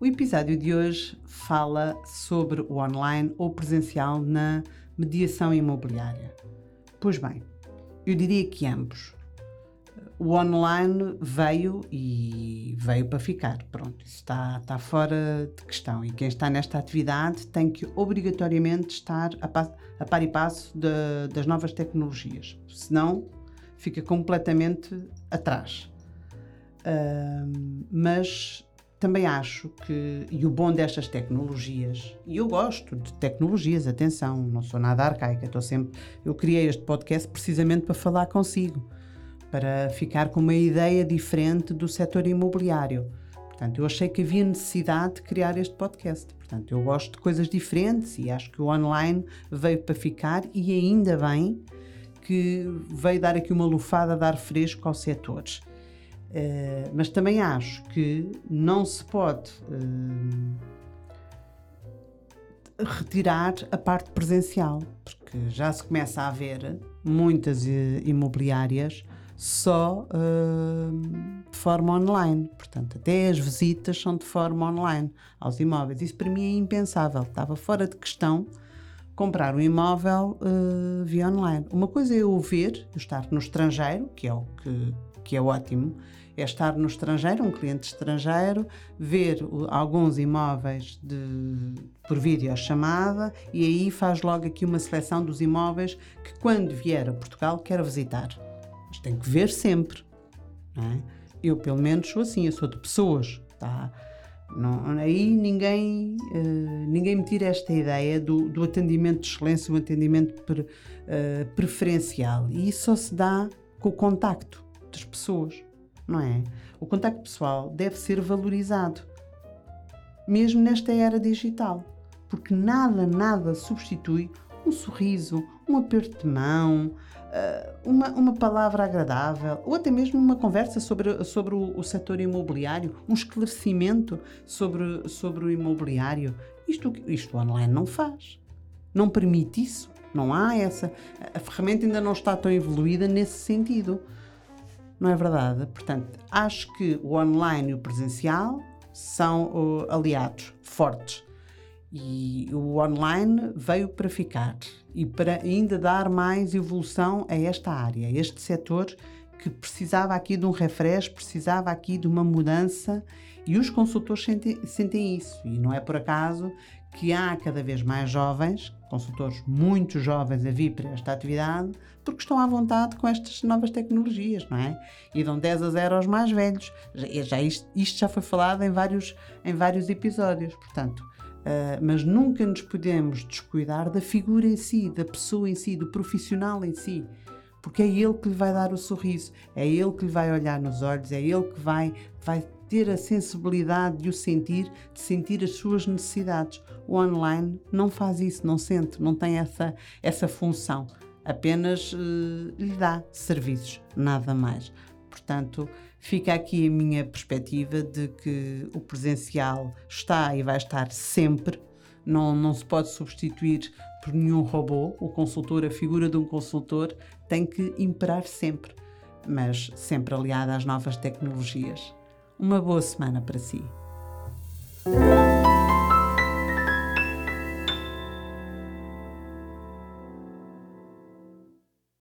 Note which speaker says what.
Speaker 1: O episódio de hoje fala sobre o online ou presencial na mediação imobiliária. Pois bem, eu diria que ambos. O online veio e veio para ficar. Pronto, isso está, está fora de questão. E quem está nesta atividade tem que obrigatoriamente estar a, a par e passo de, das novas tecnologias. Senão, fica completamente atrás. Uh, mas também acho que, e o bom destas tecnologias, e eu gosto de tecnologias, atenção, não sou nada arcaica, estou sempre. Eu criei este podcast precisamente para falar consigo, para ficar com uma ideia diferente do setor imobiliário. Portanto, eu achei que havia necessidade de criar este podcast. Portanto, eu gosto de coisas diferentes e acho que o online veio para ficar e ainda bem que veio dar aqui uma lufada de ar fresco aos setores. Uh, mas também acho que não se pode uh, retirar a parte presencial, porque já se começa a ver muitas uh, imobiliárias só de forma online. Portanto, até as visitas são de forma online aos imóveis. Isso para mim é impensável. Estava fora de questão comprar um imóvel via online. Uma coisa é eu ver, eu estar no estrangeiro, que é o que, que é ótimo, é estar no estrangeiro, um cliente estrangeiro, ver alguns imóveis de, por videochamada e aí faz logo aqui uma seleção dos imóveis que quando vier a Portugal quer visitar. Mas tem que ver sempre. É? Eu, pelo menos, sou assim, eu sou de pessoas. Tá? Não, aí ninguém, uh, ninguém me tira esta ideia do, do atendimento de excelência, o atendimento uh, preferencial. E isso só se dá com o contacto das pessoas não é? O contacto pessoal deve ser valorizado, mesmo nesta era digital, porque nada, nada substitui um sorriso, um aperto de mão, eh, uma, uma palavra agradável ou até mesmo uma conversa sobre, sobre o, o setor imobiliário, um esclarecimento sobre, sobre o imobiliário. Isto, isto online não faz. Não permite isso. Não há essa. A ferramenta ainda não está tão evoluída nesse sentido não é verdade? Portanto, acho que o online e o presencial são uh, aliados fortes. E o online veio para ficar e para ainda dar mais evolução a esta área, a este setor que precisava aqui de um refresh, precisava aqui de uma mudança e os consultores sentem, sentem isso. E não é por acaso que há cada vez mais jovens, consultores muito jovens a vir para esta atividade, porque estão à vontade com estas novas tecnologias, não é? E dão 10 a 0 aos mais velhos. Já, já isto, isto, já foi falado em vários, em vários episódios, portanto. Uh, mas nunca nos podemos descuidar da figura em si, da pessoa em si, do profissional em si porque é ele que lhe vai dar o sorriso, é ele que lhe vai olhar nos olhos, é ele que vai, vai ter a sensibilidade de o sentir, de sentir as suas necessidades. O online não faz isso, não sente, não tem essa, essa função, apenas uh, lhe dá serviços, nada mais. Portanto, fica aqui a minha perspectiva de que o presencial está e vai estar sempre, não, não se pode substituir por nenhum robô. O consultor, a figura de um consultor, tem que imperar sempre, mas sempre aliada às novas tecnologias. Uma boa semana para si.